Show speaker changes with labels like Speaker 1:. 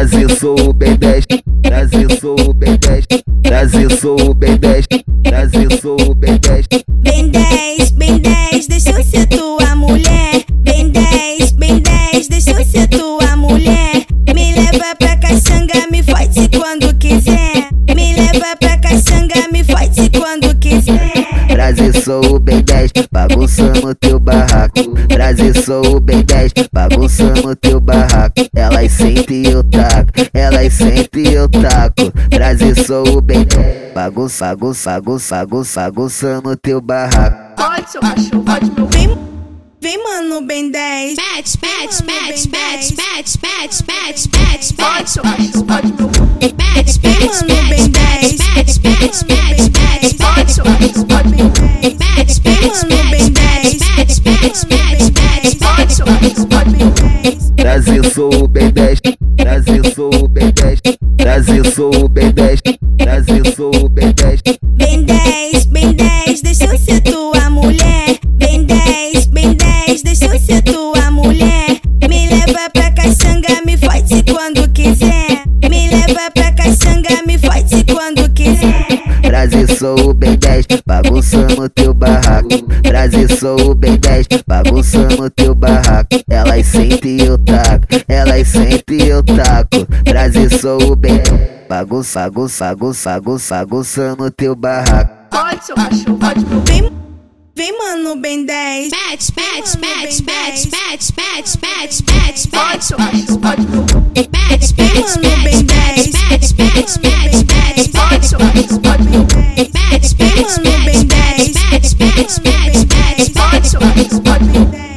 Speaker 1: Brasil sou o B10, Brasil sou o B10, Brasil sou o B10, Brasil sou o B10.
Speaker 2: Bem 10, bem 10, deixa eu ser tua mulher. Bem 10, bem 10, deixa eu ser tua mulher. Me leva pra caixanga, me fode quando quiser. Me leva pra caixanga, me fode.
Speaker 1: Brasil sou o B10, bagunçando teu barraco. Brasil sou o B10, bagunçando teu barraco. Elas sentem eu taco, elas sentem eu taco. Brasil sou o B10, bagunça, bagunça, bagunça, bagunça, bagunçando teu barraco.
Speaker 3: Pode, seu cachorro, pode meu
Speaker 2: Vem, vem mano, bem 10.
Speaker 4: Pet, pet, pet, pet, pet, pet, pet, pet,
Speaker 3: Pode,
Speaker 4: pet,
Speaker 3: seu cachorro, pode meu
Speaker 4: pet, pet, pet, pet, pet, pet, pet, pet,
Speaker 3: Ótimo, pode
Speaker 4: bem 10. Mano, bem 10. Mano,
Speaker 3: bem 10. Ótimo, bem 10.
Speaker 1: Brasil sou bem 10. Bem 10. Brasil sou
Speaker 2: bem 10. 10. Bem 10, bem 10, deixa eu ser.
Speaker 1: Sou o B10, bagunçando teu barraco. Brasil sou o B10, bagunçando teu barraco. Elas sentem eu taco, elas sentem eu taco. Brasil sou o B10, bagunça, bagunça, bagunça, bagunça, bagunçando teu barraco.
Speaker 3: Pode, seu cachorro, pode meu
Speaker 2: Vem, vem mano, bem 10.
Speaker 4: pet, pet, pet, pet, pet, pet, pet, pet,
Speaker 3: Pode, seu cachorro, pode meu
Speaker 4: pet, pet, Happy day.